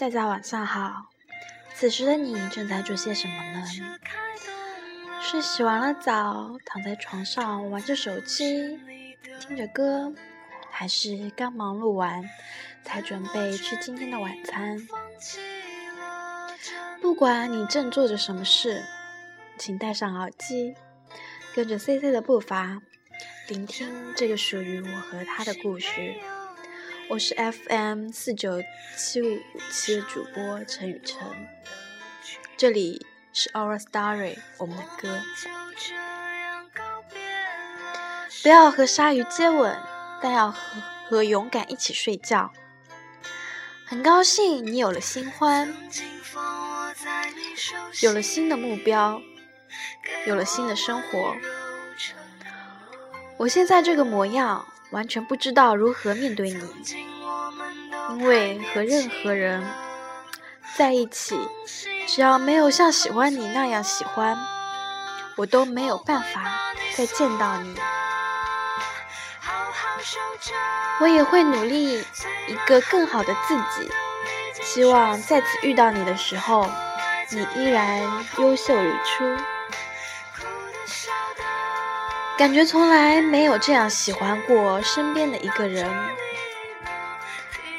大家晚上好。此时的你正在做些什么呢？是洗完了澡，躺在床上玩着手机，听着歌，还是刚忙碌完，才准备吃今天的晚餐？不管你正做着什么事，请戴上耳机，跟着 C C 的步伐，聆听这个属于我和他的故事。我是 FM 四九七五七的主播陈雨辰，这里是 Our Story，我们的歌。不要和鲨鱼接吻，但要和和勇敢一起睡觉。很高兴你有了新欢，有了新的目标，有了新的生活。我现在这个模样。完全不知道如何面对你，因为和任何人在一起，只要没有像喜欢你那样喜欢，我都没有办法再见到你。我也会努力一个更好的自己，希望再次遇到你的时候，你依然优秀如初。感觉从来没有这样喜欢过身边的一个人，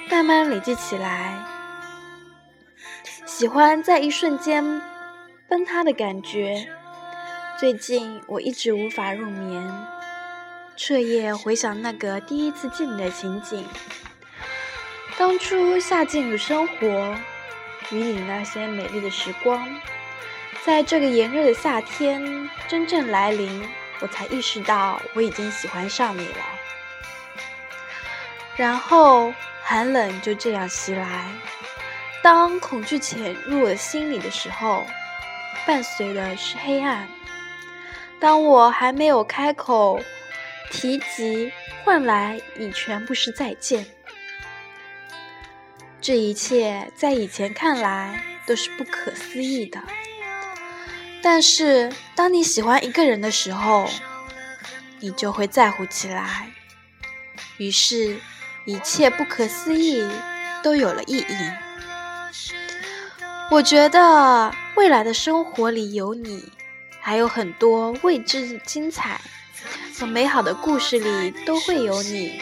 慢慢累积起来，喜欢在一瞬间崩塌的感觉。最近我一直无法入眠，彻夜回想那个第一次见你的情景。当初夏季与生活，与你那些美丽的时光，在这个炎热的夏天真正来临。我才意识到我已经喜欢上你了，然后寒冷就这样袭来。当恐惧潜入我心里的时候，伴随的是黑暗。当我还没有开口提及，换来已全部是再见。这一切在以前看来都是不可思议的。但是，当你喜欢一个人的时候，你就会在乎起来。于是，一切不可思议都有了意义。我觉得未来的生活里有你，还有很多未知的精彩和美好的故事里都会有你，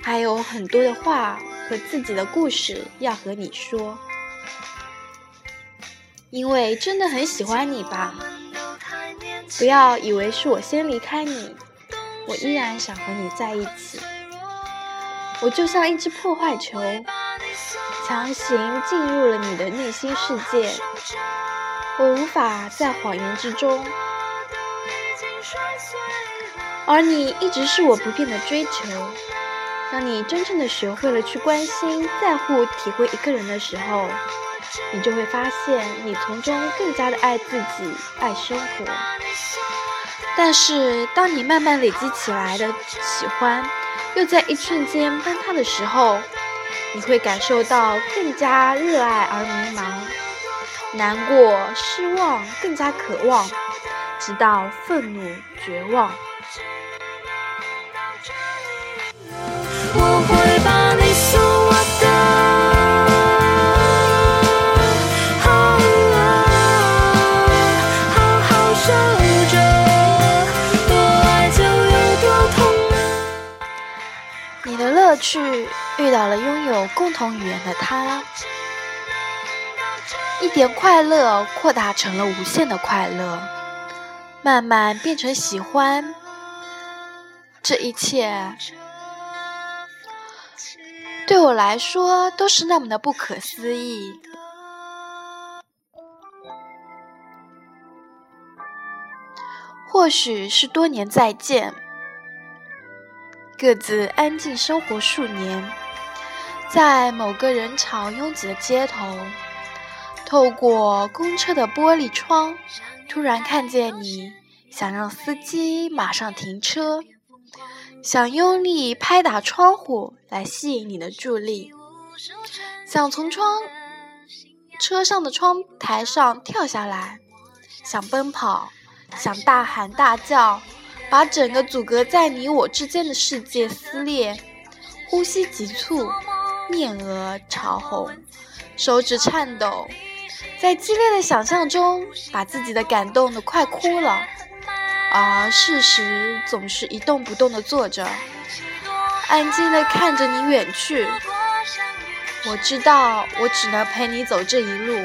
还有很多的话和自己的故事要和你说。因为真的很喜欢你吧，不要以为是我先离开你，我依然想和你在一起。我就像一只破坏球，强行进入了你的内心世界，我无法在谎言之中，而你一直是我不变的追求。当你真正的学会了去关心、在乎、体会一个人的时候。你就会发现，你从中更加的爱自己，爱生活。但是，当你慢慢累积起来的喜欢，又在一瞬间崩塌的时候，你会感受到更加热爱而迷茫，难过、失望，更加渴望，直到愤怒、绝望。去遇到了拥有共同语言的他，一点快乐扩大成了无限的快乐，慢慢变成喜欢。这一切对我来说都是那么的不可思议。或许是多年再见。各自安静生活数年，在某个人潮拥挤的街头，透过公车的玻璃窗，突然看见你，想让司机马上停车，想用力拍打窗户来吸引你的注意力，想从窗车上的窗台上跳下来，想奔跑，想大喊大叫。把整个阻隔在你我之间的世界撕裂，呼吸急促，面额潮红，手指颤抖，在激烈的想象中，把自己的感动的快哭了，而事实总是一动不动的坐着，安静的看着你远去。我知道，我只能陪你走这一路。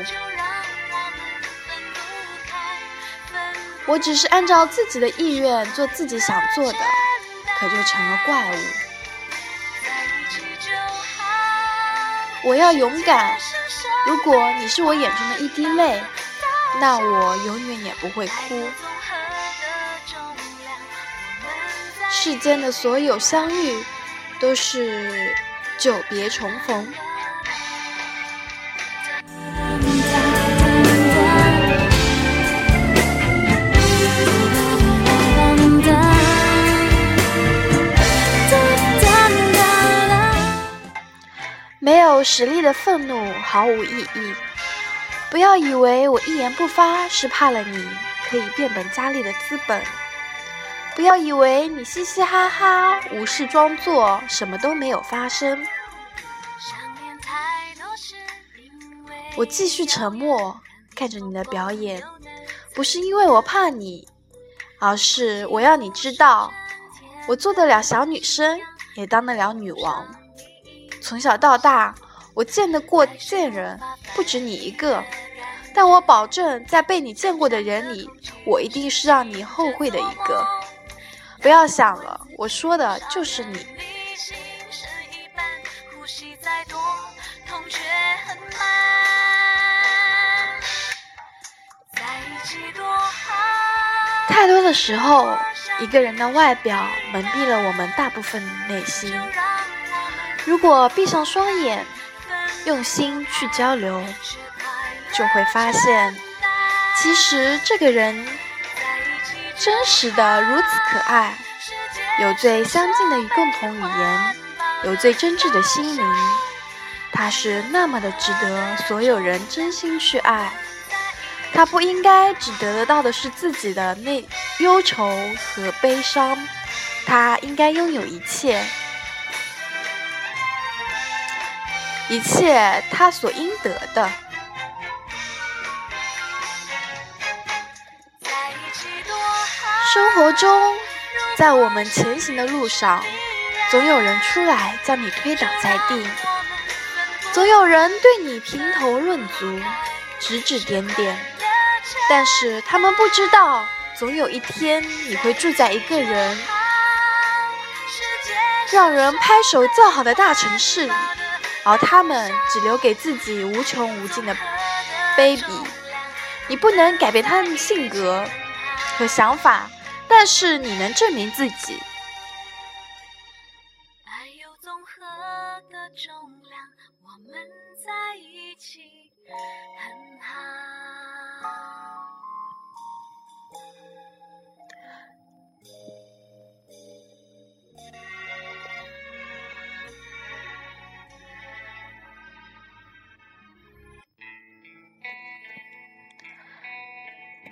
我只是按照自己的意愿做自己想做的，可就成了怪物。我要勇敢。如果你是我眼中的一滴泪，那我永远也不会哭。世间的所有相遇，都是久别重逢。有实力的愤怒毫无意义。不要以为我一言不发是怕了你可以变本加厉的资本。不要以为你嘻嘻哈哈、无事装作什么都没有发生。我继续沉默，看着你的表演，不是因为我怕你，而是我要你知道，我做得了小女生，也当得了女王。从小到大，我见得过贱人不止你一个，但我保证，在被你见过的人里，我一定是让你后悔的一个。不要想了，我说的就是你。太多的时候，一个人的外表蒙蔽了我们大部分内心。如果闭上双眼，用心去交流，就会发现，其实这个人真实的如此可爱，有最相近的共同语言，有最真挚的心灵。他是那么的值得所有人真心去爱。他不应该只得到的是自己的那忧愁和悲伤，他应该拥有一切。一切他所应得的。生活中，在我们前行的路上，总有人出来将你推倒在地，总有人对你评头论足、指指点点。但是他们不知道，总有一天你会住在一个人让人拍手叫好的大城市里。而他们只留给自己无穷无尽的卑鄙。你不能改变他们的性格和想法，但是你能证明自己。爱有综合的重量，我们在一起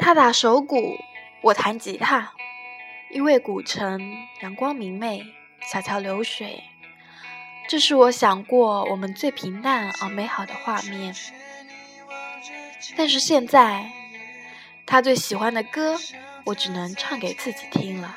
他打手鼓，我弹吉他。因为古城阳光明媚，小桥流水，这是我想过我们最平淡而美好的画面。但是现在，他最喜欢的歌，我只能唱给自己听了。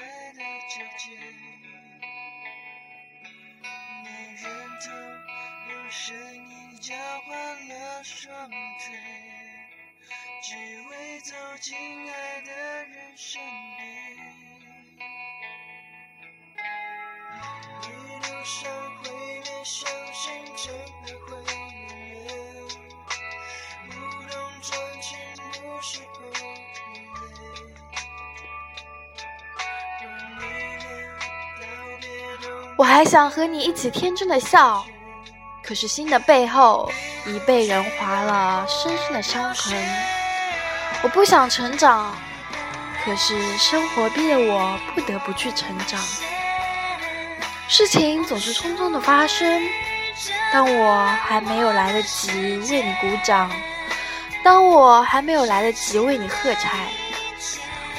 走进爱的人身边。一路上会面，相信真的会永无动转情不是后我还想和你一起天真的笑，可是心的背后已被人划了深深的伤痕。我不想成长，可是生活逼得我不得不去成长。事情总是匆匆的发生，当我还没有来得及为你鼓掌，当我还没有来得及为你喝彩，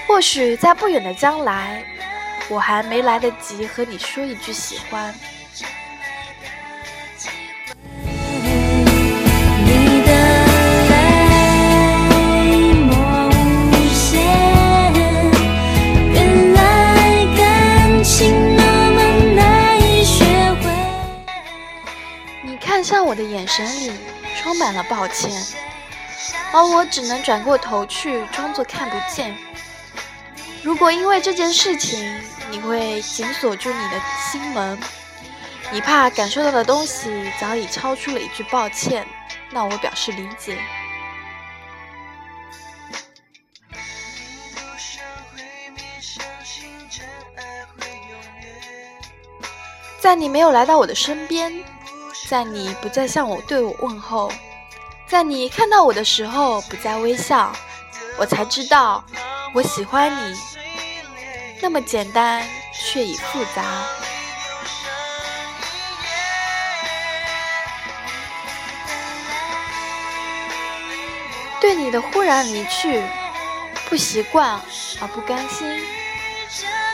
或许在不远的将来，我还没来得及和你说一句喜欢。我的眼神里充满了抱歉，而我只能转过头去，装作看不见。如果因为这件事情，你会紧锁住你的心门，你怕感受到的东西早已超出了一句抱歉，那我表示理解。在你没有来到我的身边，在你不再向我对我问候，在你看到我的时候不再微笑，我才知道我喜欢你。那么简单，却已复杂。对你的忽然离去，不习惯而不甘心，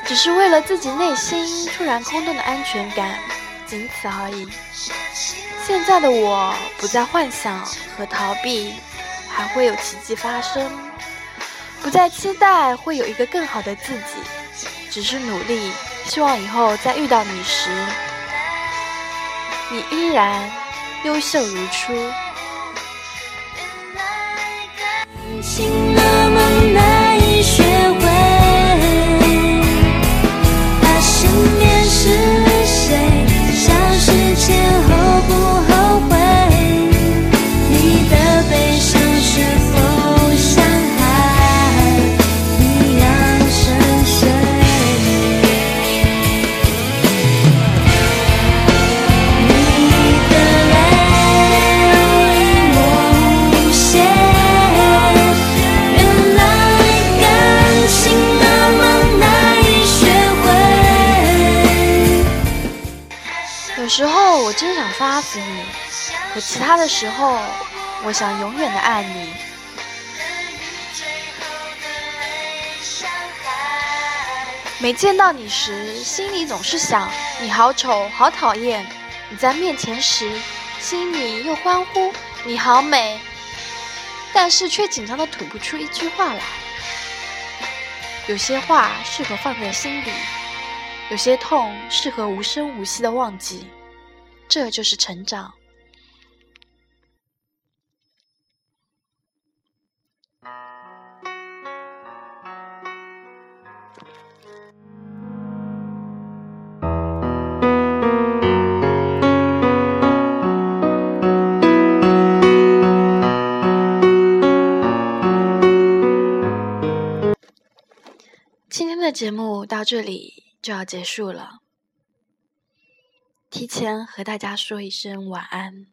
只是为了自己内心突然空洞的安全感，仅此而已。现在的我不再幻想和逃避，还会有奇迹发生；不再期待会有一个更好的自己。只是努力，希望以后再遇到你时，你依然优秀如初。我真想杀死你，可其他的时候，我想永远的爱你。每见到你时，心里总是想你好丑，好讨厌；你在面前时，心里又欢呼你好美，但是却紧张的吐不出一句话来。有些话适合放在心里。有些痛适合无声无息的忘记，这就是成长。今天的节目到这里。就要结束了，提前和大家说一声晚安，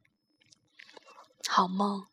好梦。